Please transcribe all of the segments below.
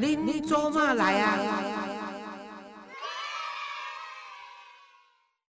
您做嘛来啊？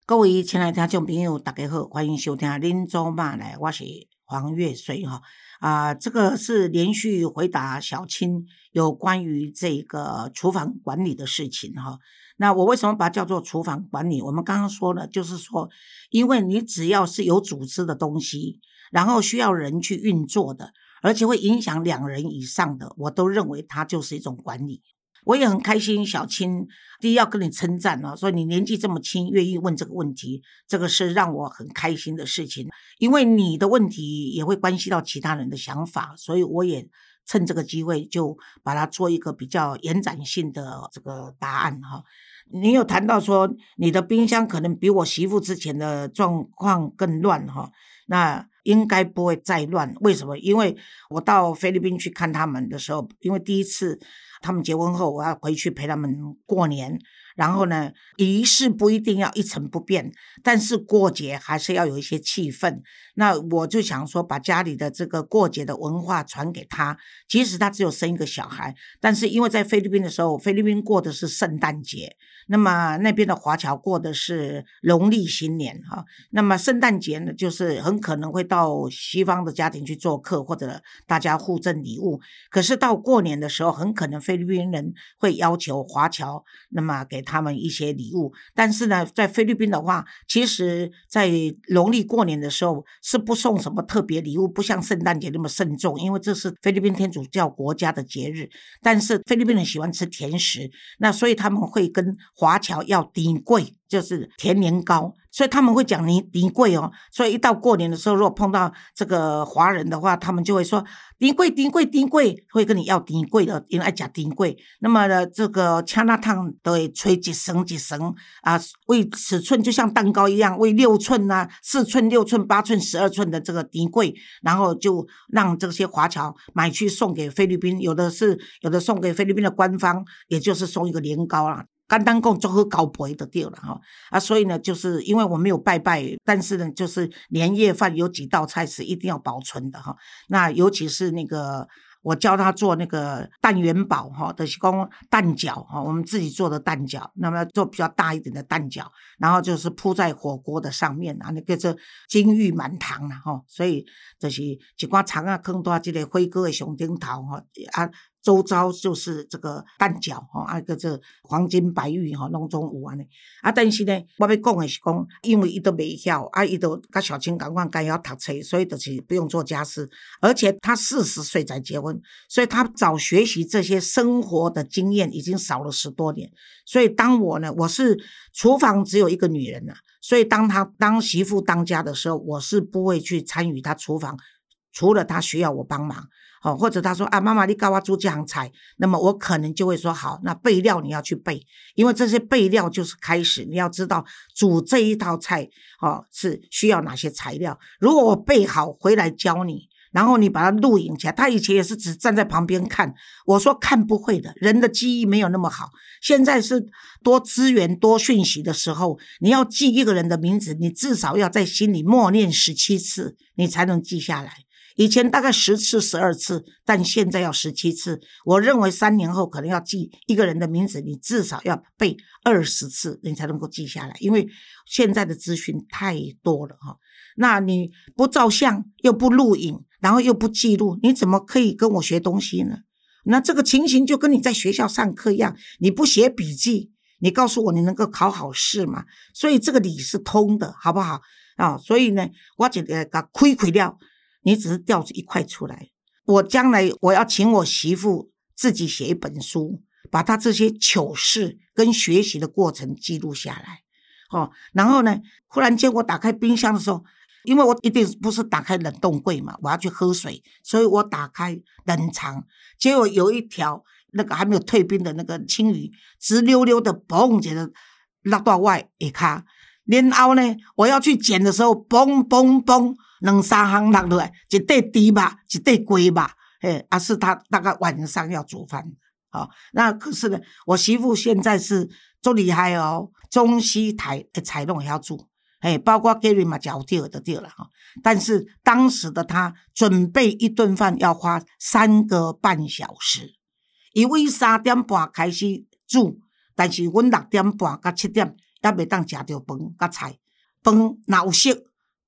各位亲爱的听众朋友，大家好，欢迎收听《您做嘛来》，我是黄月水哈啊，这个是连续回答小青有关于这个厨房管理的事情哈。那我为什么把它叫做厨房管理？我们刚刚说了，就是说，因为你只要是有组织的东西，然后需要人去运作的。而且会影响两人以上的，我都认为它就是一种管理。我也很开心，小青第一要跟你称赞哦，说你年纪这么轻，愿意问这个问题，这个是让我很开心的事情。因为你的问题也会关系到其他人的想法，所以我也趁这个机会就把它做一个比较延展性的这个答案哈。你有谈到说你的冰箱可能比我媳妇之前的状况更乱哈，那。应该不会再乱，为什么？因为我到菲律宾去看他们的时候，因为第一次他们结婚后，我要回去陪他们过年。然后呢，仪式不一定要一成不变，但是过节还是要有一些气氛。那我就想说，把家里的这个过节的文化传给他。即使他只有生一个小孩，但是因为在菲律宾的时候，菲律宾过的是圣诞节，那么那边的华侨过的是农历新年哈。那么圣诞节呢，就是很可能会到西方的家庭去做客，或者大家互赠礼物。可是到过年的时候，很可能菲律宾人会要求华侨，那么给。他们一些礼物，但是呢，在菲律宾的话，其实，在农历过年的时候是不送什么特别礼物，不像圣诞节那么慎重，因为这是菲律宾天主教国家的节日。但是菲律宾人喜欢吃甜食，那所以他们会跟华侨要顶贵，就是甜年糕。所以他们会讲你迪贵哦，所以一到过年的时候，如果碰到这个华人的话，他们就会说迪贵迪贵迪贵，会跟你要迪贵的，因为爱讲迪贵。那么呢，这个枪那烫都会吹几绳几绳啊，为尺寸就像蛋糕一样，为六寸啊、四寸、六寸、八寸、十二寸的这个迪贵，然后就让这些华侨买去送给菲律宾，有的是有的送给菲律宾的官方，也就是送一个年糕啦。干单供做好搞培的掉了哈啊，所以呢，就是因为我没有拜拜，但是呢，就是年夜饭有几道菜是一定要保存的哈。那尤其是那个我教他做那个蛋元宝哈，的是光蛋饺哈，我们自己做的蛋饺，那么做比较大一点的蛋饺，然后就是铺在火锅的上面啊，那个是金玉满堂了哈，所以这是一挂长啊坑多这个辉哥的上顶头哈啊。周遭就是这个蛋饺吼，啊个这黄金白玉吼，拢总有安尼。啊，但是呢，我要讲的是讲，因为伊都未晓，啊，伊都甲小青赶快该要读册，所以就是不用做家事。而且他四十岁才结婚，所以他早学习这些生活的经验已经少了十多年。所以当我呢，我是厨房只有一个女人呐，所以当他当媳妇当家的时候，我是不会去参与他厨房，除了他需要我帮忙。哦，或者他说啊，妈妈，你教我煮这样菜，那么我可能就会说好，那备料你要去备，因为这些备料就是开始，你要知道煮这一道菜哦是需要哪些材料。如果我备好回来教你，然后你把它录影起来，他以前也是只站在旁边看，我说看不会的，人的记忆没有那么好。现在是多资源多讯息的时候，你要记一个人的名字，你至少要在心里默念十七次，你才能记下来。以前大概十次、十二次，但现在要十七次。我认为三年后可能要记一个人的名字，你至少要背二十次，你才能够记下来。因为现在的资讯太多了哈。那你不照相，又不录影，然后又不记录，你怎么可以跟我学东西呢？那这个情形就跟你在学校上课一样，你不写笔记，你告诉我你能够考好试吗？所以这个理是通的，好不好啊？所以呢，我觉得给亏亏掉。你只是掉出一块出来，我将来我要请我媳妇自己写一本书，把她这些糗事跟学习的过程记录下来。哦，然后呢，忽然间我打开冰箱的时候，因为我一定不是打开冷冻柜嘛，我要去喝水，所以我打开冷藏，结果有一条那个还没有退冰的那个青鱼，直溜溜的嘣一下落到外一卡，然后呢，我要去捡的时候，嘣嘣嘣。两三行落落来，一袋猪肉，一袋鸡肉，嘿，啊是他大概晚上要煮饭，好，那可是呢，我媳妇现在是做厉害哦，中西台的菜拢也要煮，嘿，包括 Gary 嘛，脚掉的掉了哈，但是当时的他准备一顿饭要花三个半小时，因为三点半开始煮，但是阮六点半到七点还袂当食着饭甲菜。饭若有色，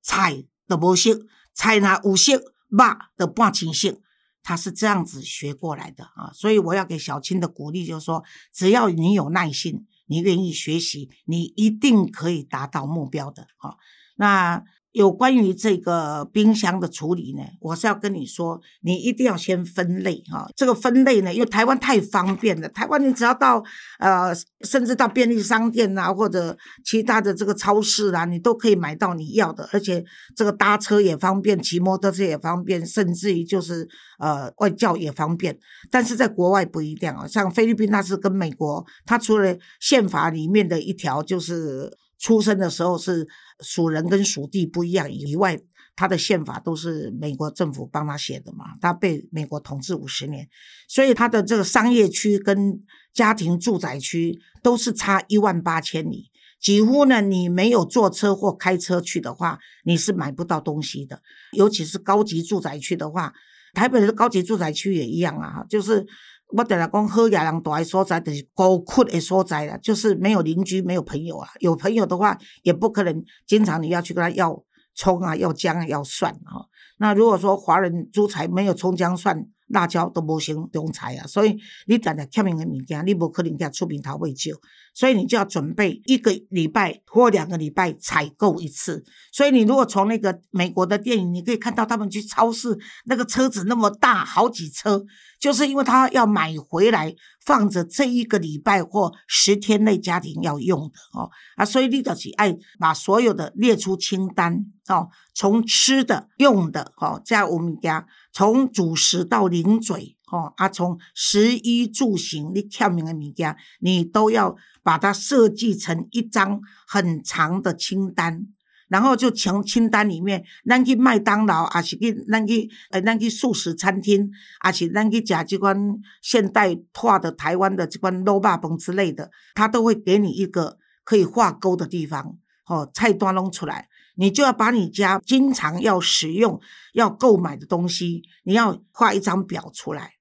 菜的无色；菜若有色，肉的半清色。他是这样子学过来的啊，所以我要给小青的鼓励就是说，只要你有耐心，你愿意学习，你一定可以达到目标的啊。那。有关于这个冰箱的处理呢，我是要跟你说，你一定要先分类哈。这个分类呢，因为台湾太方便了，台湾你只要到呃，甚至到便利商店啊，或者其他的这个超市啊，你都可以买到你要的，而且这个搭车也方便，骑摩托车也方便，甚至于就是呃外教也方便。但是在国外不一样啊，像菲律宾，它是跟美国，它除了宪法里面的一条就是。出生的时候是属人跟属地不一样以外，他的宪法都是美国政府帮他写的嘛。他被美国统治五十年，所以他的这个商业区跟家庭住宅区都是差一万八千里，几乎呢，你没有坐车或开车去的话，你是买不到东西的。尤其是高级住宅区的话，台北的高级住宅区也一样啊，就是。我等下讲好野人住的所在，就是孤苦的所在啦，就是没有邻居，没有朋友啊。有朋友的话，也不可能经常你要去跟他要葱啊、要姜啊、要蒜啊。那如果说华人租财没有葱姜蒜。辣椒都无成中菜啊，所以你常常欠用的物件，你无可能给出名头未少，所以你就要准备一个礼拜或两个礼拜采购一次。所以你如果从那个美国的电影，你可以看到他们去超市，那个车子那么大，好几车，就是因为他要买回来放着这一个礼拜或十天内家庭要用的哦啊，所以你就是爱把所有的列出清单哦，从吃的、用的哦，在我们家。从主食到零嘴，吼啊，从食衣住行，你欠命的物件，你都要把它设计成一张很长的清单，然后就从清单里面，咱去麦当劳，啊是去咱去呃，咱去素食餐厅，啊是咱去食这款现代化的台湾的这款肉霸崩之类的，他都会给你一个可以画勾的地方，哦，菜单弄出来。你就要把你家经常要使用、要购买的东西，你要画一张表出来。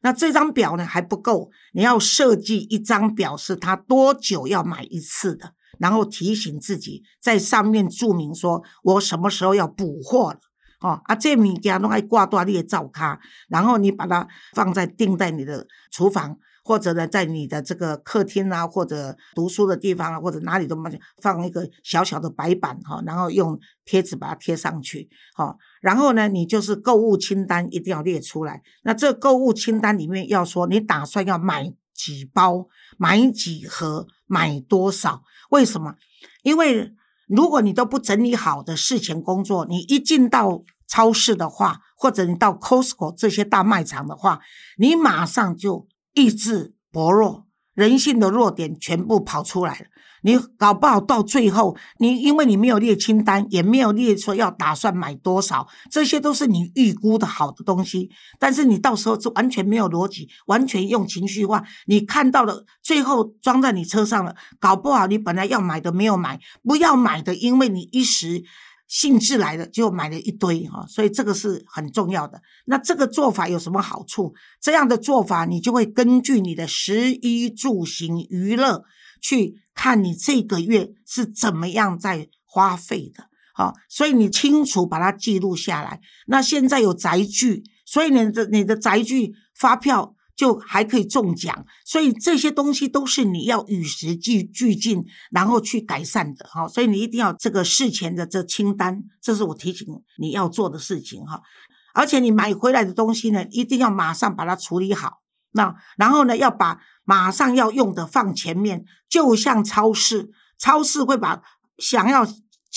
那这张表呢还不够，你要设计一张表，是他多久要买一次的，然后提醒自己在上面注明说，我什么时候要补货了。哦，啊，这物件弄爱挂断你的灶卡，然后你把它放在钉在你的厨房。或者呢，在你的这个客厅啊，或者读书的地方啊，或者哪里都放一个小小的白板哈，然后用贴纸把它贴上去，好，然后呢，你就是购物清单一定要列出来。那这购物清单里面要说，你打算要买几包，买几盒，买多少？为什么？因为如果你都不整理好的事前工作，你一进到超市的话，或者你到 Costco 这些大卖场的话，你马上就。意志薄弱，人性的弱点全部跑出来了。你搞不好到最后，你因为你没有列清单，也没有列说要打算买多少，这些都是你预估的好的东西。但是你到时候是完全没有逻辑，完全用情绪化。你看到了，最后装在你车上了，搞不好你本来要买的没有买，不要买的，因为你一时。兴致来了就买了一堆哈，所以这个是很重要的。那这个做法有什么好处？这样的做法，你就会根据你的食衣住行娱乐去看你这个月是怎么样在花费的。好，所以你清楚把它记录下来。那现在有宅具，所以你的你的宅具发票。就还可以中奖，所以这些东西都是你要与时俱俱进，然后去改善的哈。所以你一定要这个事前的这清单，这是我提醒你要做的事情哈。而且你买回来的东西呢，一定要马上把它处理好。那然后呢，要把马上要用的放前面，就像超市，超市会把想要。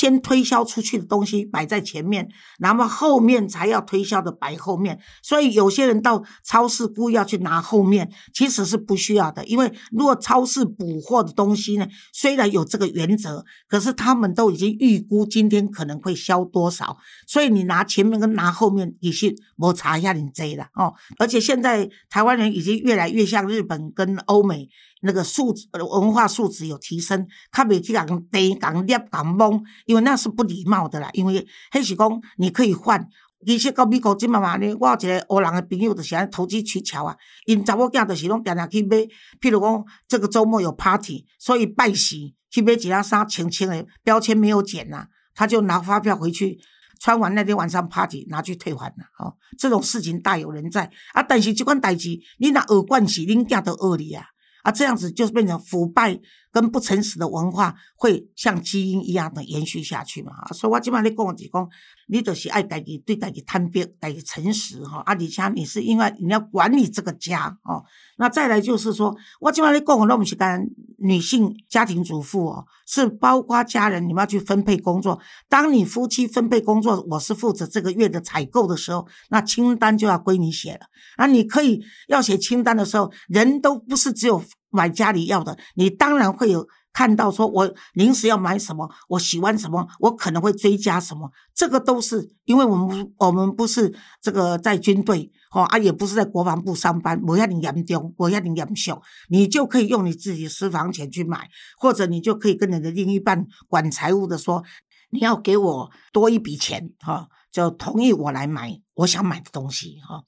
先推销出去的东西摆在前面，然后后面才要推销的摆后面。所以有些人到超市故意要去拿后面，其实是不需要的。因为如果超市补货的东西呢，虽然有这个原则，可是他们都已经预估今天可能会销多少，所以你拿前面跟拿后面也是摩擦一下你贼了哦。而且现在台湾人已经越来越像日本跟欧美。那个素质文化素质有提升，他袂去讲低讲捏讲懵，因为那是不礼貌的啦。因为黑喜公你可以换其实到美国即嘛嘛呢，我有一个黑人的朋友，就是安投机取巧啊。因查某囝就是拢定定去买，譬如讲这个周末有 party，所以拜喜去买几件衫，清清的标签没有剪呐，他就拿发票回去，穿完那天晚上 party 拿去退还了。哦，这种事情大有人在啊。但是这款代志，你若学惯势，恁囝都恶你啊。啊，这样子就变成腐败跟不诚实的文化，会像基因一样的延续下去嘛？啊，所以我今晚你跟我讲，你就是爱家己对家己坦白、家己诚实哈。啊，而且你是因为你要管理这个家哦。那再来就是说，我今晚你讲我那么是干女性家庭主妇哦，是包括家人，你们要去分配工作。当你夫妻分配工作，我是负责这个月的采购的时候，那清单就要归你写了。啊，你可以要写清单的时候，人都不是只有买家里要的，你当然会有看到说，我临时要买什么，我喜欢什么，我可能会追加什么，这个都是因为我们我们不是这个在军队哦，啊，也不是在国防部上班，我要你严重，我要你严重，你就可以用你自己私房钱去买，或者你就可以跟你的另一半管财务的说，你要给我多一笔钱哈，就同意我来买我想买的东西哈。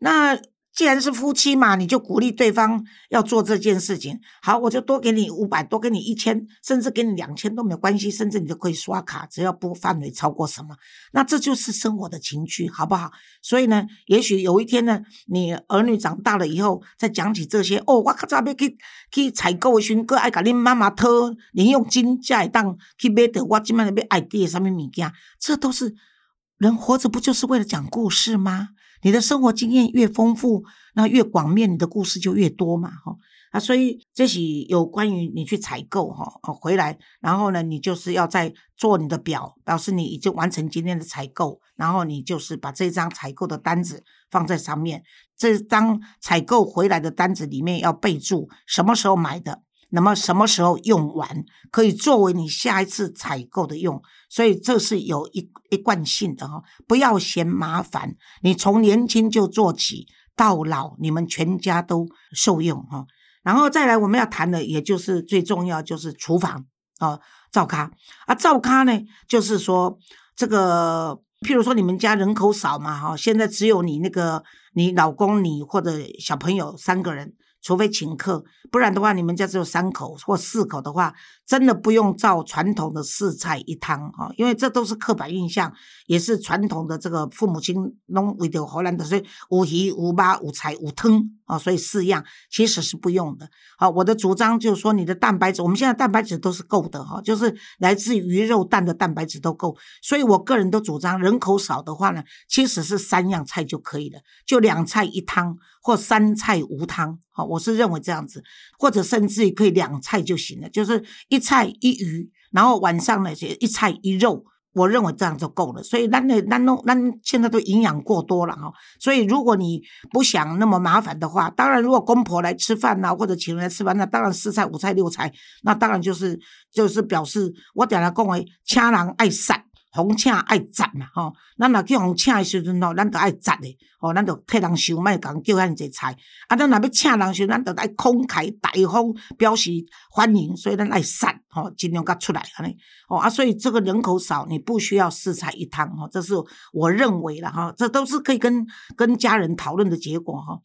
那既然是夫妻嘛，你就鼓励对方要做这件事情。好，我就多给你五百，多给你一千，甚至给你两千都没有关系，甚至你就可以刷卡，只要不范围超过什么。那这就是生活的情趣，好不好？所以呢，也许有一天呢，你儿女长大了以后，再讲起这些哦，我靠，这边去去采购的时，哥爱甲恁妈妈讨零用金，才会当去买的。我今麦要爱滴什么物件，这都是人活着不就是为了讲故事吗？你的生活经验越丰富，那越广面，你的故事就越多嘛，哈啊，所以这是有关于你去采购哈，回来，然后呢，你就是要在做你的表，表示你已经完成今天的采购，然后你就是把这张采购的单子放在上面，这张采购回来的单子里面要备注什么时候买的。那么什么时候用完，可以作为你下一次采购的用，所以这是有一一贯性的哈，不要嫌麻烦，你从年轻就做起，到老你们全家都受用哈。然后再来我们要谈的，也就是最重要就是厨房啊，灶咖啊，灶咖呢，就是说这个，譬如说你们家人口少嘛哈，现在只有你那个你老公你或者小朋友三个人。除非请客，不然的话，你们家只有三口或四口的话，真的不用照传统的四菜一汤哈，因为这都是刻板印象，也是传统的这个父母亲弄为的荷兰的，所以五鱼五八五菜五汤啊，所以四样其实是不用的。好，我的主张就是说，你的蛋白质，我们现在蛋白质都是够的哈，就是来自鱼肉蛋的蛋白质都够，所以我个人都主张，人口少的话呢，其实是三样菜就可以了，就两菜一汤或三菜无汤。好，我是认为这样子，或者甚至于可以两菜就行了，就是一菜一鱼，然后晚上呢些一菜一肉，我认为这样就够了。所以那那那弄那现在都营养过多了哈，所以如果你不想那么麻烦的话，当然如果公婆来吃饭呐，或者请人来吃饭，那当然四菜五菜六菜，那当然就是就是表示我点来讲为请人爱散。红请爱赞嘛，吼，咱若去红请的时阵吼，咱都爱赞的，吼，咱就替人收，莫讲叫遐尼济菜。啊，咱若要请人时，咱就爱慷慨大方，表示欢迎，所以咱爱散，吼，尽量甲出来安尼，哦啊，所以这个人口少，你不需要四菜一汤，吼，这是我认为了哈，这都是可以跟跟家人讨论的结果哈。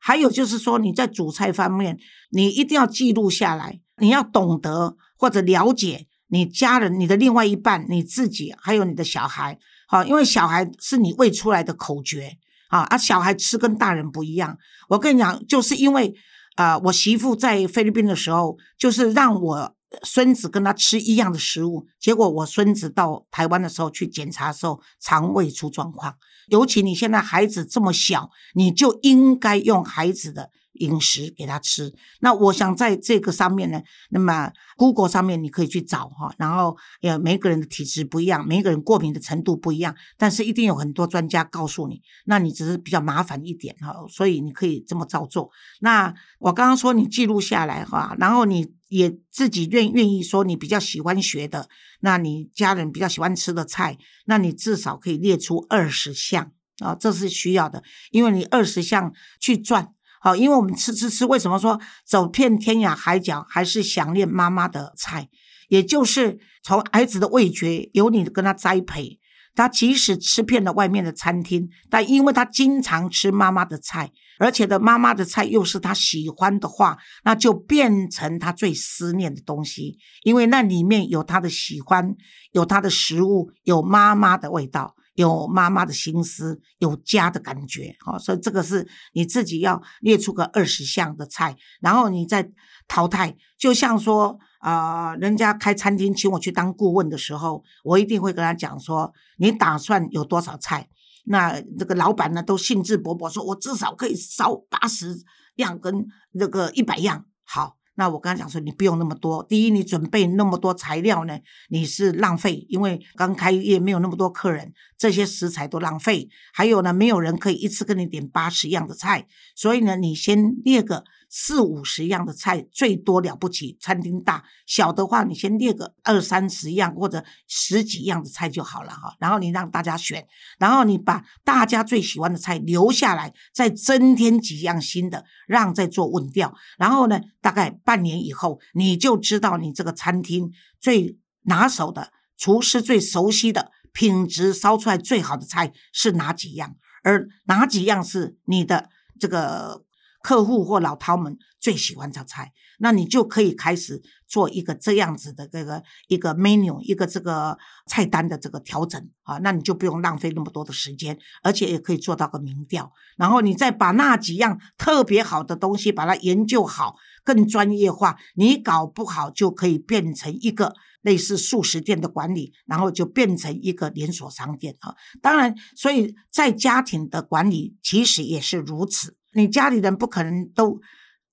还有就是说，你在煮菜方面，你一定要记录下来，你要懂得或者了解。你家人、你的另外一半、你自己，还有你的小孩，好，因为小孩是你喂出来的口诀啊，啊，小孩吃跟大人不一样。我跟你讲，就是因为啊，我媳妇在菲律宾的时候，就是让我孙子跟他吃一样的食物，结果我孙子到台湾的时候去检查的时候，肠胃出状况。尤其你现在孩子这么小，你就应该用孩子的。饮食给他吃，那我想在这个上面呢，那么 Google 上面你可以去找哈，然后呃每个人的体质不一样，每个人过敏的程度不一样，但是一定有很多专家告诉你，那你只是比较麻烦一点哈，所以你可以这么照做。那我刚刚说你记录下来哈，然后你也自己愿愿意说你比较喜欢学的，那你家人比较喜欢吃的菜，那你至少可以列出二十项啊，这是需要的，因为你二十项去赚。好，因为我们吃吃吃，为什么说走遍天涯海角还是想念妈妈的菜？也就是从孩子的味觉由你跟他栽培，他即使吃遍了外面的餐厅，但因为他经常吃妈妈的菜，而且的妈妈的菜又是他喜欢的话，那就变成他最思念的东西，因为那里面有他的喜欢，有他的食物，有妈妈的味道。有妈妈的心思，有家的感觉，好，所以这个是你自己要列出个二十项的菜，然后你再淘汰。就像说，啊，人家开餐厅请我去当顾问的时候，我一定会跟他讲说，你打算有多少菜？那这个老板呢，都兴致勃勃说，我至少可以烧八十样跟那个一百样，好。那我刚才讲说，你不用那么多。第一，你准备那么多材料呢，你是浪费，因为刚开业没有那么多客人，这些食材都浪费。还有呢，没有人可以一次跟你点八十样的菜，所以呢，你先列个。四五十样的菜最多了不起，餐厅大小的话，你先列个二三十样或者十几样的菜就好了哈。然后你让大家选，然后你把大家最喜欢的菜留下来，再增添几样新的，让再做问调。然后呢，大概半年以后，你就知道你这个餐厅最拿手的厨师最熟悉的品质烧出来最好的菜是哪几样，而哪几样是你的这个。客户或老饕们最喜欢这菜，那你就可以开始做一个这样子的这个一个 menu，一个这个菜单的这个调整啊，那你就不用浪费那么多的时间，而且也可以做到个民调，然后你再把那几样特别好的东西把它研究好，更专业化，你搞不好就可以变成一个类似素食店的管理，然后就变成一个连锁商店啊。当然，所以在家庭的管理其实也是如此。你家里人不可能都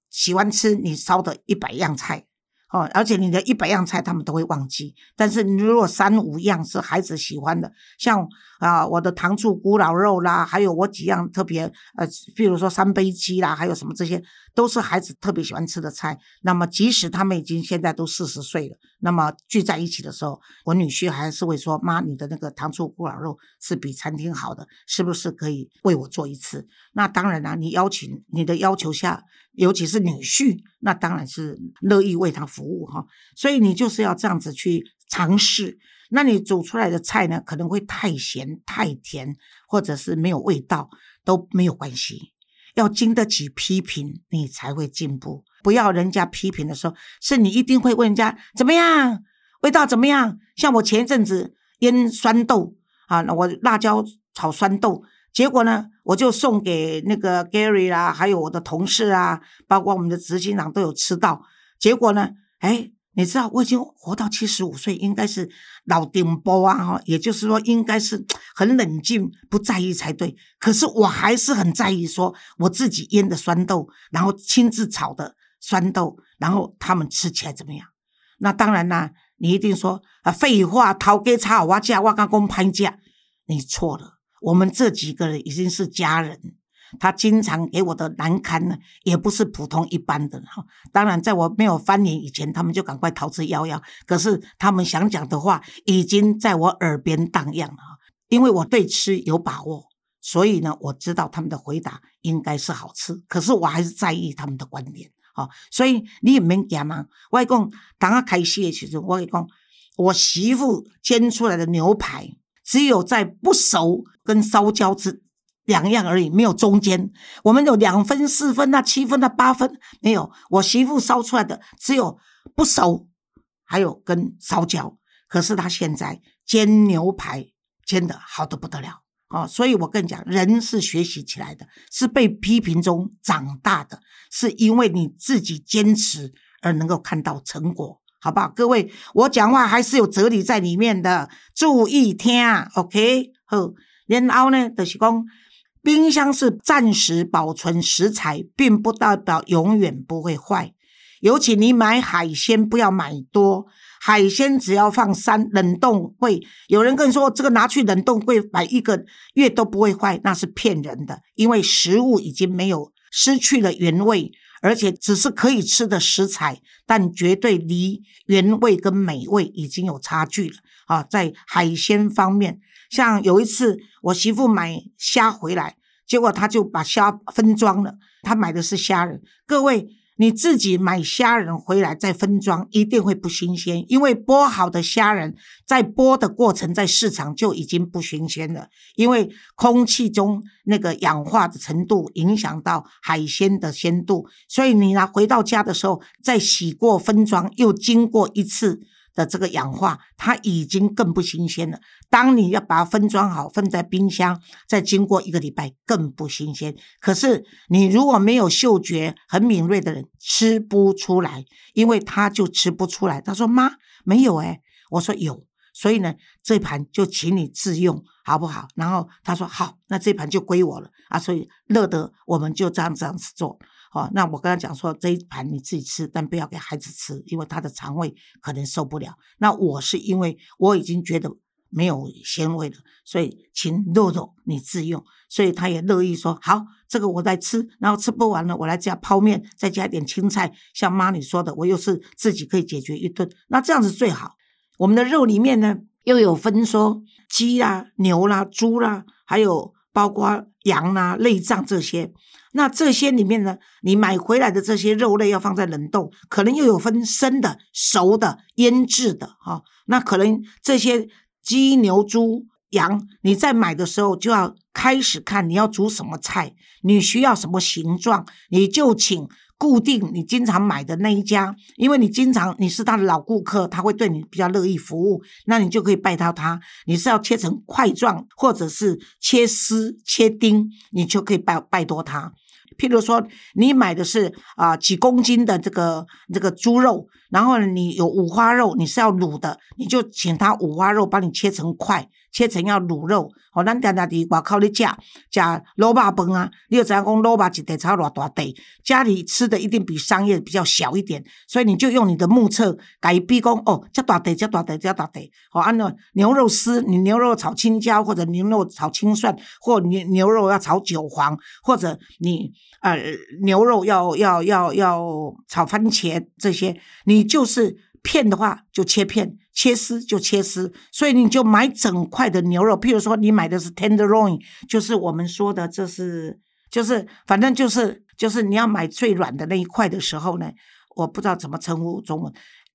喜欢吃你烧的一百样菜哦，而且你的一百样菜他们都会忘记。但是你如果三五样是孩子喜欢的，像啊我的糖醋咕老肉啦，还有我几样特别呃，比如说三杯鸡啦，还有什么这些，都是孩子特别喜欢吃的菜。那么即使他们已经现在都四十岁了，那么聚在一起的时候，我女婿还是会说：“妈，你的那个糖醋咕老肉是比餐厅好的，是不是可以为我做一次？”那当然啦，你邀请你的要求下，尤其是女婿，那当然是乐意为他服务哈。所以你就是要这样子去尝试。那你煮出来的菜呢，可能会太咸、太甜，或者是没有味道，都没有关系。要经得起批评，你才会进步。不要人家批评的时候，是你一定会问人家怎么样，味道怎么样？像我前一阵子腌酸豆啊，我辣椒炒酸豆。结果呢，我就送给那个 Gary 啦，还有我的同事啊，包括我们的执行长都有吃到。结果呢，哎，你知道我已经活到七十五岁，应该是老顶波啊，哈，也就是说应该是 很冷静，不在意才对。可是我还是很在意，说我自己腌的酸豆，然后亲自炒的酸豆，然后他们吃起来怎么样？那当然啦，你一定说啊，废话，陶给炒我价，我刚公盘价，你错了。我们这几个人已经是家人，他经常给我的难堪呢，也不是普通一般的哈。当然，在我没有翻脸以前，他们就赶快逃之夭夭。可是他们想讲的话，已经在我耳边荡漾了哈。因为我对吃有把握，所以呢，我知道他们的回答应该是好吃。可是我还是在意他们的观点啊。所以你也免讲嘛。我讲，当他开戏的时候，我讲，我媳妇煎出来的牛排。只有在不熟跟烧焦之两样而已，没有中间。我们有两分、四分、啊、七分、啊、八分，没有。我媳妇烧出来的只有不熟，还有跟烧焦。可是她现在煎牛排煎的好的不得了哦，所以我跟你讲，人是学习起来的，是被批评中长大的，是因为你自己坚持而能够看到成果。好不好？各位，我讲话还是有哲理在里面的，注意听。OK，好。然后呢，就是讲，冰箱是暂时保存食材，并不代表永远不会坏。尤其你买海鲜，不要买多，海鲜只要放三冷冻柜。有人跟你说，这个拿去冷冻柜摆一个月都不会坏，那是骗人的，因为食物已经没有失去了原味。而且只是可以吃的食材，但绝对离原味跟美味已经有差距了啊！在海鲜方面，像有一次我媳妇买虾回来，结果他就把虾分装了，他买的是虾仁。各位，你自己买虾仁回来再分装，一定会不新鲜，因为剥好的虾仁在剥的过程，在市场就已经不新鲜了，因为空气中那个氧化的程度影响到海鲜的鲜度，所以你拿回到家的时候再洗过分装，又经过一次。的这个氧化，它已经更不新鲜了。当你要把它分装好，放在冰箱，再经过一个礼拜，更不新鲜。可是你如果没有嗅觉很敏锐的人，吃不出来，因为他就吃不出来。他说：“妈，没有哎。”我说：“有。”所以呢，这盘就请你自用，好不好？然后他说：“好，那这盘就归我了啊。”所以乐得我们就这样这样子做。哦，那我跟他讲说，这一盘你自己吃，但不要给孩子吃，因为他的肠胃可能受不了。那我是因为我已经觉得没有鲜味了，所以请肉肉你自用，所以他也乐意说好，这个我在吃，然后吃不完了，我来加泡面，再加点青菜，像妈你说的，我又是自己可以解决一顿，那这样子最好。我们的肉里面呢，又有分说鸡啦、牛啦、猪啦，还有包括羊啊、内脏这些。那这些里面呢，你买回来的这些肉类要放在冷冻，可能又有分生的、熟的、腌制的，哈。那可能这些鸡、牛、猪、羊，你在买的时候就要开始看你要煮什么菜，你需要什么形状，你就请固定你经常买的那一家，因为你经常你是他的老顾客，他会对你比较乐意服务，那你就可以拜托他。你是要切成块状，或者是切丝、切丁，你就可以拜拜托他。譬如说，你买的是啊几公斤的这个这个猪肉，然后你有五花肉，你是要卤的，你就请他五花肉帮你切成块。切成要卤肉，哦，咱常常伫外口咧食食卤肉饭啊，你又知影讲卤肉一地炒偌大地，家里吃的一定比商业比较小一点，所以你就用你的目测，改比讲哦，这大地，这大地，这大地，好，按照牛肉丝，你牛肉炒青椒，或者牛肉炒青蒜，或牛牛肉要炒韭黄，或者你呃牛肉要要要要炒番茄这些，你就是片的话就切片。切丝就切丝，所以你就买整块的牛肉。譬如说，你买的是 tenderloin，就是我们说的，这是就是反正就是就是你要买最软的那一块的时候呢，我不知道怎么称呼中文，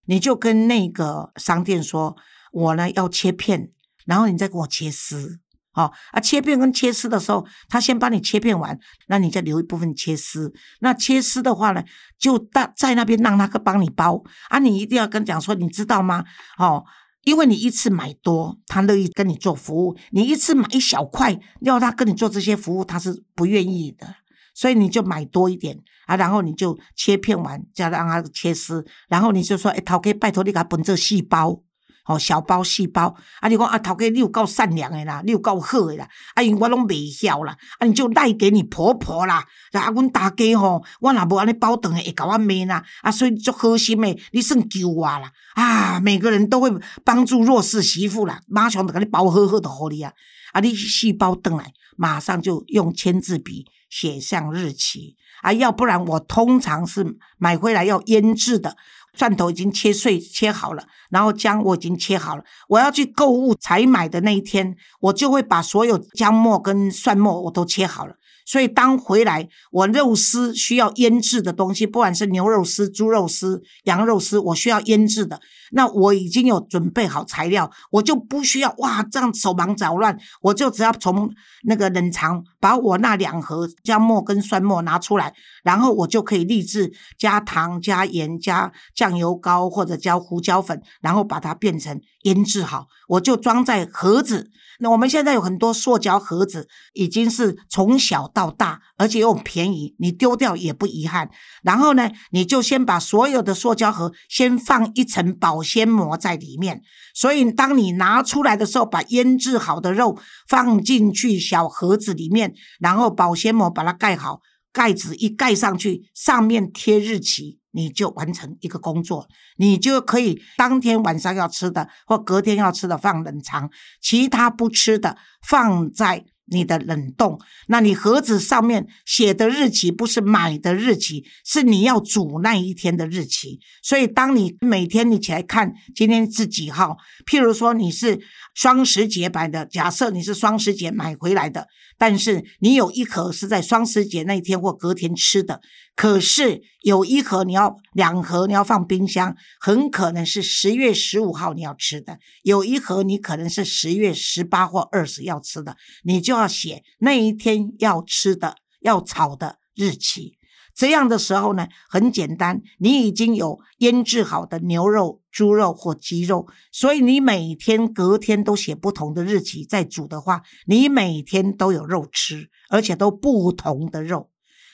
你就跟那个商店说，我呢要切片，然后你再给我切丝。好啊，切片跟切丝的时候，他先帮你切片完，那你再留一部分切丝。那切丝的话呢，就大在那边让他帮你包啊。你一定要跟讲说，你知道吗？哦，因为你一次买多，他乐意跟你做服务；你一次买一小块，要他跟你做这些服务，他是不愿意的。所以你就买多一点啊，然后你就切片完，再让他切丝，然后你就说，哎，头哥，拜托你给他分这细包。哦，小包细包，啊！你讲啊，头家你有够善良的啦，你有够好的啦，啊！因我拢未晓啦，啊！你就赖给你婆婆啦，啊！阮大家吼，我若无安尼包顿会甲我骂啦，啊！所以足好心的，你算救我啦，啊！每个人都会帮助弱势媳妇啦，马上就甲你包好好的好你啊！啊！你细胞顿来，马上就用签字笔写上日期，啊！要不然我通常是买回来要腌制的。蒜头已经切碎切好了，然后姜我已经切好了。我要去购物采买的那一天，我就会把所有姜末跟蒜末我都切好了。所以当回来我肉丝需要腌制的东西，不管是牛肉丝、猪肉丝、羊肉丝，我需要腌制的。那我已经有准备好材料，我就不需要哇这样手忙脚乱，我就只要从那个冷藏把我那两盒姜末跟蒜末拿出来，然后我就可以立志加糖、加盐、加酱油膏或者加胡椒粉，然后把它变成腌制好，我就装在盒子。那我们现在有很多塑胶盒子，已经是从小到大，而且又便宜，你丢掉也不遗憾。然后呢，你就先把所有的塑胶盒先放一层保鲜膜在里面，所以当你拿出来的时候，把腌制好的肉放进去小盒子里面，然后保鲜膜把它盖好，盖子一盖上去，上面贴日期。你就完成一个工作，你就可以当天晚上要吃的或隔天要吃的放冷藏，其他不吃的放在你的冷冻。那你盒子上面写的日期不是买的日期，是你要煮那一天的日期。所以当你每天你起来看今天是几号，譬如说你是双十节买的，假设你是双十节买回来的，但是你有一盒是在双十节那一天或隔天吃的。可是有一盒你要两盒你要放冰箱，很可能是十月十五号你要吃的；有一盒你可能是十月十八或二十要吃的，你就要写那一天要吃的、要炒的日期。这样的时候呢，很简单，你已经有腌制好的牛肉、猪肉或鸡肉，所以你每天隔天都写不同的日期再煮的话，你每天都有肉吃，而且都不同的肉。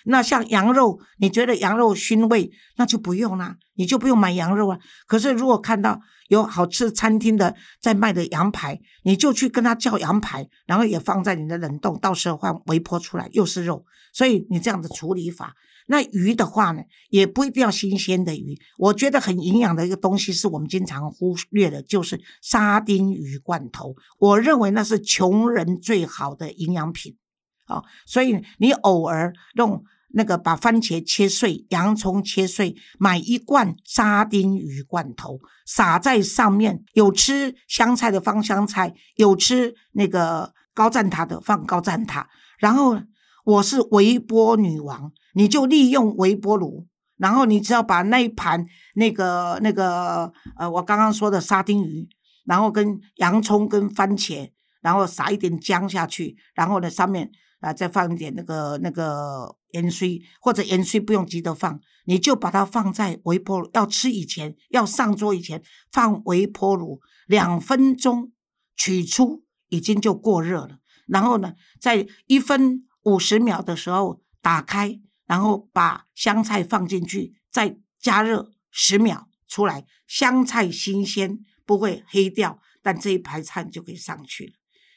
那像羊肉，你觉得羊肉熏味，那就不用啦，你就不用买羊肉啊。可是如果看到有好吃餐厅的在卖的羊排，你就去跟他叫羊排，然后也放在你的冷冻，到时候换微波出来又是肉。所以你这样的处理法。那鱼的话呢，也不一定要新鲜的鱼。我觉得很营养的一个东西，是我们经常忽略的，就是沙丁鱼罐头。我认为那是穷人最好的营养品啊。所以你偶尔用那个把番茄切碎，洋葱切碎，买一罐沙丁鱼罐头，撒在上面。有吃香菜的放香菜，有吃那个高赞塔的放高赞塔。然后我是微波女王。你就利用微波炉，然后你只要把那一盘那个那个呃，我刚刚说的沙丁鱼，然后跟洋葱跟番茄，然后撒一点姜下去，然后呢上面啊再放一点那个那个盐水，或者盐水不用急着放，你就把它放在微波炉，要吃以前要上桌以前放微波炉两分钟，取出已经就过热了，然后呢在一分五十秒的时候打开。然后把香菜放进去，再加热十秒出来，香菜新鲜不会黑掉，但这一排菜就可以上去了。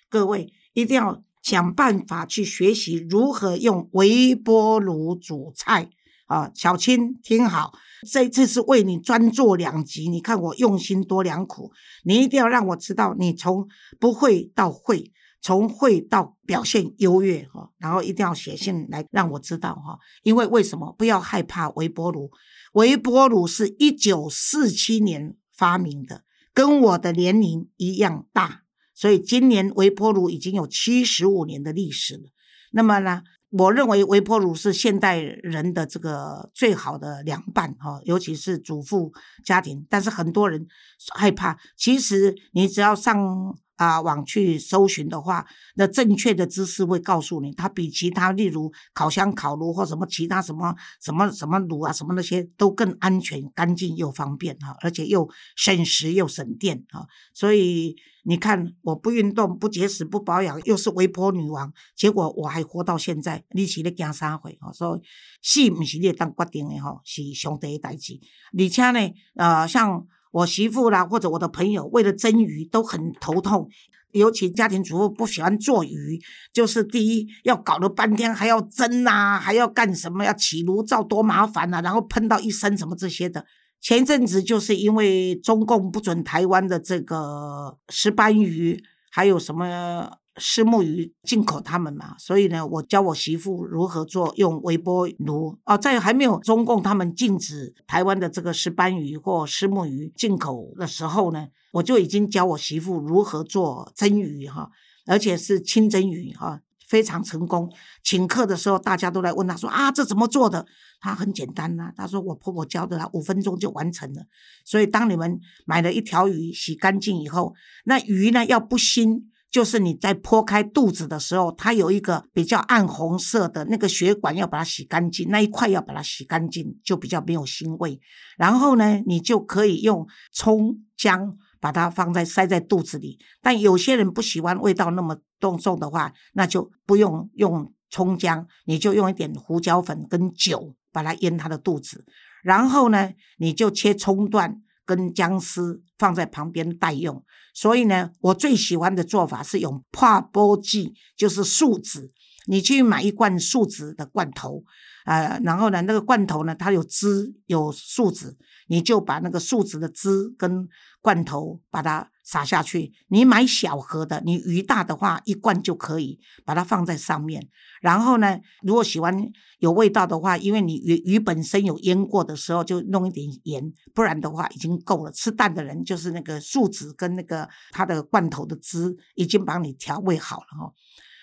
各位一定要想办法去学习如何用微波炉煮菜啊！小青听好，这次是为你专做两集，你看我用心多良苦，你一定要让我知道你从不会到会。从会到表现优越哈，然后一定要写信来让我知道哈，因为为什么不要害怕微波炉？微波炉是一九四七年发明的，跟我的年龄一样大，所以今年微波炉已经有七十五年的历史了。那么呢，我认为微波炉是现代人的这个最好的凉拌哈，尤其是主妇家庭。但是很多人害怕，其实你只要上。啊，网去搜寻的话，那正确的知识会告诉你，它比其他，例如烤箱、烤炉或什么其他什么什么什么炉啊，什么那些都更安全、干净又方便哈，而且又省时又省电哈。所以你看，我不运动、不节食、不保养，又是微波女王，结果我还活到现在，你是咧惊啥会？所以死不是你当决定的哈，是上帝的代志。而且呢，呃，像。我媳妇啦，或者我的朋友，为了蒸鱼都很头痛。尤其家庭主妇不喜欢做鱼，就是第一要搞了半天，还要蒸啊，还要干什么？要起炉灶多麻烦啊，然后喷到一身什么这些的。前一阵子就是因为中共不准台湾的这个石斑鱼，还有什么？石木鱼进口他们嘛，所以呢，我教我媳妇如何做，用微波炉哦，在还没有中共他们禁止台湾的这个石斑鱼或石木鱼进口的时候呢，我就已经教我媳妇如何做蒸鱼哈，而且是清蒸鱼哈，非常成功。请客的时候，大家都来问他说啊，这怎么做的？他很简单呐，他说我婆婆教的，他五分钟就完成了。所以当你们买了一条鱼，洗干净以后，那鱼呢要不腥。就是你在剖开肚子的时候，它有一个比较暗红色的那个血管，要把它洗干净，那一块要把它洗干净，就比较没有腥味。然后呢，你就可以用葱姜把它放在塞在肚子里。但有些人不喜欢味道那么重重的话，那就不用用葱姜，你就用一点胡椒粉跟酒把它腌它的肚子。然后呢，你就切葱段。跟姜丝放在旁边待用，所以呢，我最喜欢的做法是用破波剂，就是树脂。你去买一罐树脂的罐头，呃，然后呢，那个罐头呢，它有汁有树脂，你就把那个树脂的汁跟罐头把它撒下去。你买小盒的，你鱼大的话，一罐就可以把它放在上面。然后呢，如果喜欢有味道的话，因为你鱼鱼本身有腌过的时候，就弄一点盐，不然的话已经够了。吃蛋的人就是那个树脂跟那个它的罐头的汁已经帮你调味好了哈。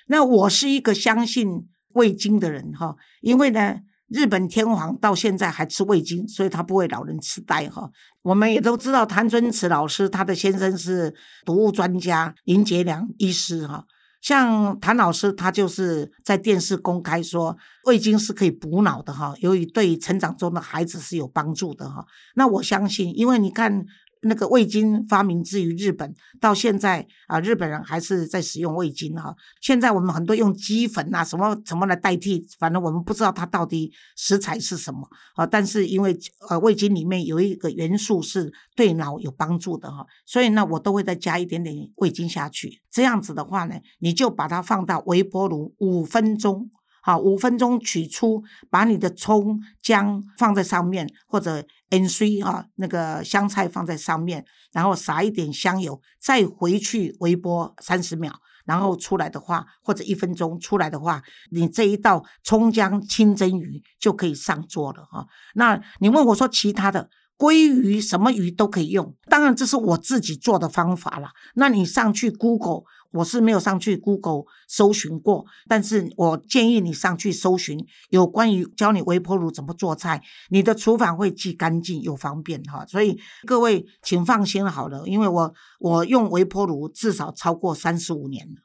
那我是一个相信味精的人哈，因为呢，日本天皇到现在还吃味精，所以他不会老人痴呆哈。我们也都知道谭尊慈老师，他的先生是毒物专家林杰良医师哈。像谭老师，他就是在电视公开说味精是可以补脑的哈，由于对成长中的孩子是有帮助的哈。那我相信，因为你看。那个味精发明之于日本，到现在啊，日本人还是在使用味精哈。现在我们很多用鸡粉啊，什么什么来代替，反正我们不知道它到底食材是什么啊。但是因为呃味精里面有一个元素是对脑有帮助的哈，所以呢我都会再加一点点味精下去。这样子的话呢，你就把它放到微波炉五分钟。好，五分钟取出，把你的葱姜放在上面，或者 N C 啊那个香菜放在上面，然后撒一点香油，再回去微波三十秒，然后出来的话，或者一分钟出来的话，你这一道葱姜清蒸鱼就可以上桌了哈。那你问我说其他的鲑鱼什么鱼都可以用，当然这是我自己做的方法了。那你上去 Google。我是没有上去 Google 搜寻过，但是我建议你上去搜寻有关于教你微波炉怎么做菜，你的厨房会既干净又方便哈。所以各位请放心好了，因为我我用微波炉至少超过三十五年了。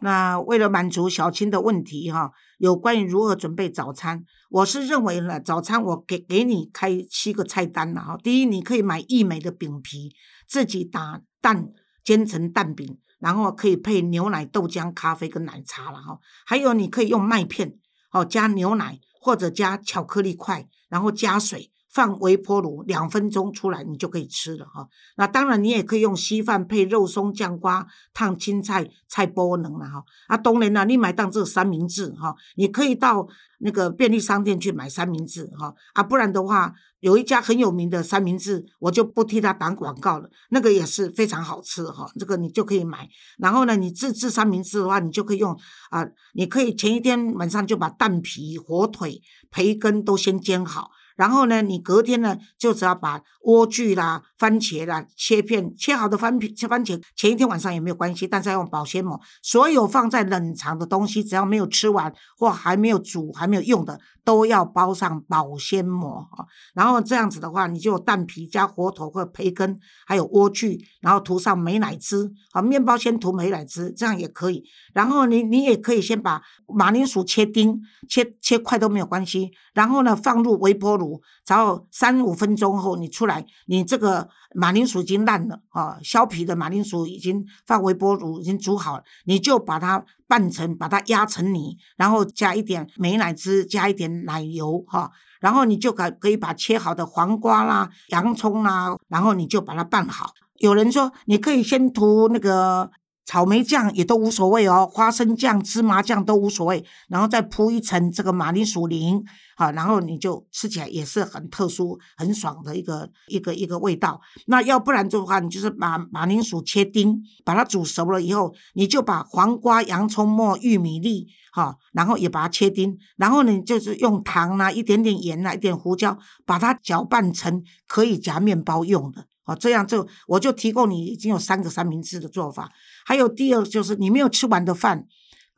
那为了满足小青的问题哈，有关于如何准备早餐，我是认为呢，早餐我给给你开七个菜单了哈。第一，你可以买益美的饼皮，自己打蛋煎成蛋饼。然后可以配牛奶、豆浆、咖啡跟奶茶了哈，还有你可以用麦片哦，加牛奶或者加巧克力块，然后加水。放微波炉两分钟出来，你就可以吃了哈。那当然，你也可以用稀饭配肉松、酱瓜、烫青菜、菜波能了哈。啊，当然了，你买当这三明治哈，你可以到那个便利商店去买三明治哈。啊，不然的话，有一家很有名的三明治，我就不替他打广告了。那个也是非常好吃哈，这个你就可以买。然后呢，你自制三明治的话，你就可以用啊，你可以前一天晚上就把蛋皮、火腿、培根都先煎好。然后呢，你隔天呢，就只要把莴苣啦、番茄啦切片，切好的番茄、切番茄，前一天晚上也没有关系，但是要用保鲜膜。所有放在冷藏的东西，只要没有吃完或还没有煮、还没有用的，都要包上保鲜膜啊。然后这样子的话，你就蛋皮加火腿或培根，还有莴苣，然后涂上美乃滋啊，面包先涂美乃滋，这样也可以。然后你你也可以先把马铃薯切丁、切切块都没有关系，然后呢放入微波炉。然后三五分钟后你出来，你这个马铃薯已经烂了啊，削皮的马铃薯已经放微波炉已经煮好了，你就把它拌成，把它压成泥，然后加一点美奶滋，加一点奶油哈，然后你就可可以把切好的黄瓜啦、洋葱啦，然后你就把它拌好。有人说你可以先涂那个。草莓酱也都无所谓哦，花生酱、芝麻酱都无所谓，然后再铺一层这个马铃薯泥，好，然后你就吃起来也是很特殊、很爽的一个一个一个味道。那要不然的话，你就是把马铃薯切丁，把它煮熟了以后，你就把黄瓜、洋葱末、玉米粒，哈，然后也把它切丁，然后你，就是用糖啊、一点点盐啊、一点胡椒，把它搅拌成可以夹面包用的。哦，这样就我就提供你已经有三个三明治的做法，还有第二就是你没有吃完的饭。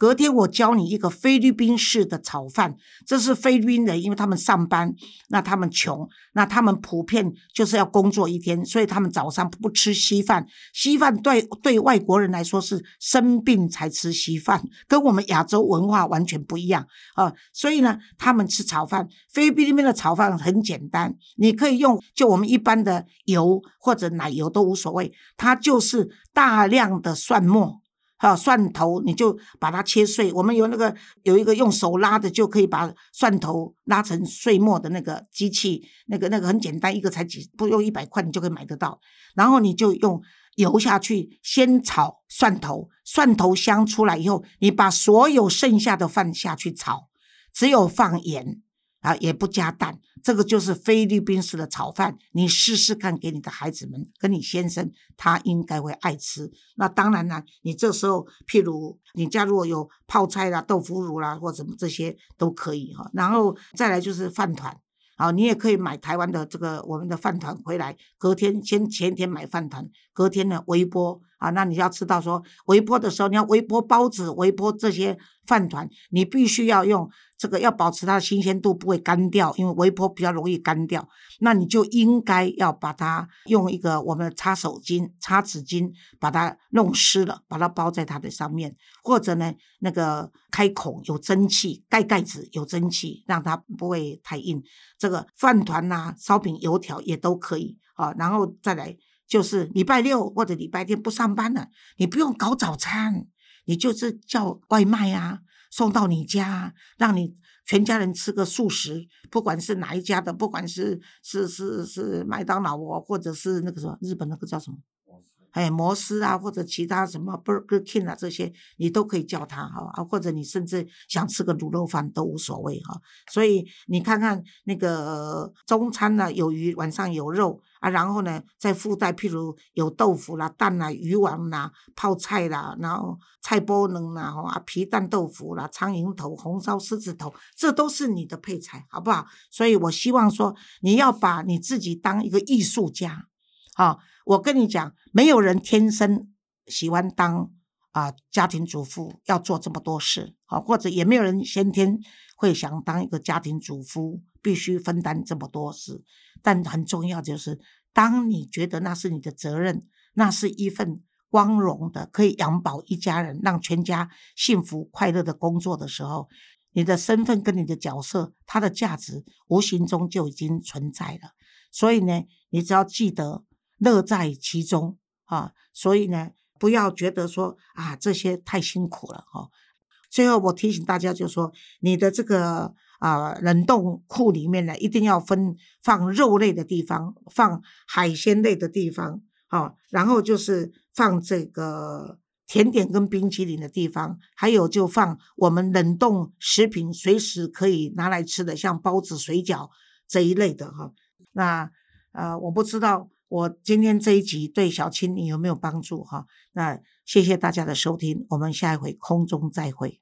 隔天我教你一个菲律宾式的炒饭，这是菲律宾人，因为他们上班，那他们穷，那他们普遍就是要工作一天，所以他们早上不吃稀饭。稀饭对对外国人来说是生病才吃稀饭，跟我们亚洲文化完全不一样啊。所以呢，他们吃炒饭。菲律宾的炒饭很简单，你可以用就我们一般的油或者奶油都无所谓，它就是大量的蒜末。有蒜头，你就把它切碎。我们有那个有一个用手拉的，就可以把蒜头拉成碎末的那个机器，那个那个很简单，一个才几不用一百块，你就可以买得到。然后你就用油下去，先炒蒜头，蒜头香出来以后，你把所有剩下的饭下去炒，只有放盐。啊，也不加蛋，这个就是菲律宾式的炒饭。你试试看，给你的孩子们，跟你先生，他应该会爱吃。那当然了，你这时候，譬如你家如果有泡菜啦、豆腐乳啦，或什么这些都可以哈。然后再来就是饭团，啊，你也可以买台湾的这个我们的饭团回来，隔天先前天买饭团，隔天呢微波啊，那你要知道说，微波的时候，你要微波包子、微波这些饭团，你必须要用这个，要保持它的新鲜度不会干掉，因为微波比较容易干掉。那你就应该要把它用一个我们的擦手巾、擦纸巾把它弄湿了，把它包在它的上面，或者呢，那个开孔有蒸汽，盖盖子有蒸汽，让它不会太硬。这个饭团呐、烧饼、油条也都可以啊，然后再来。就是礼拜六或者礼拜天不上班了，你不用搞早餐，你就是叫外卖啊，送到你家，让你全家人吃个素食，不管是哪一家的，不管是是是是麦当劳哦，或者是那个什么日本那个叫什么，哎摩斯啊，或者其他什么 Burger King 啊这些，你都可以叫他哈啊，或者你甚至想吃个卤肉饭都无所谓哈。所以你看看那个中餐呢，有鱼，晚上有肉。啊，然后呢，再附带譬如有豆腐啦、蛋啦、鱼丸啦、泡菜啦，然后菜包能啦，啊皮蛋豆腐啦、苍蝇头、红烧狮子头，这都是你的配菜，好不好？所以我希望说，你要把你自己当一个艺术家，好，我跟你讲，没有人天生喜欢当啊家庭主妇，要做这么多事，好，或者也没有人先天会想当一个家庭主妇。必须分担这么多事，但很重要就是，当你觉得那是你的责任，那是一份光荣的，可以养饱一家人，让全家幸福快乐的工作的时候，你的身份跟你的角色，它的价值无形中就已经存在了。所以呢，你只要记得乐在其中啊。所以呢，不要觉得说啊这些太辛苦了哈。最后我提醒大家，就说你的这个。啊，冷冻库里面呢，一定要分放肉类的地方，放海鲜类的地方，好，然后就是放这个甜点跟冰淇淋的地方，还有就放我们冷冻食品，随时可以拿来吃的，像包子、水饺这一类的哈。那呃，我不知道我今天这一集对小青你有没有帮助哈？那谢谢大家的收听，我们下一回空中再会。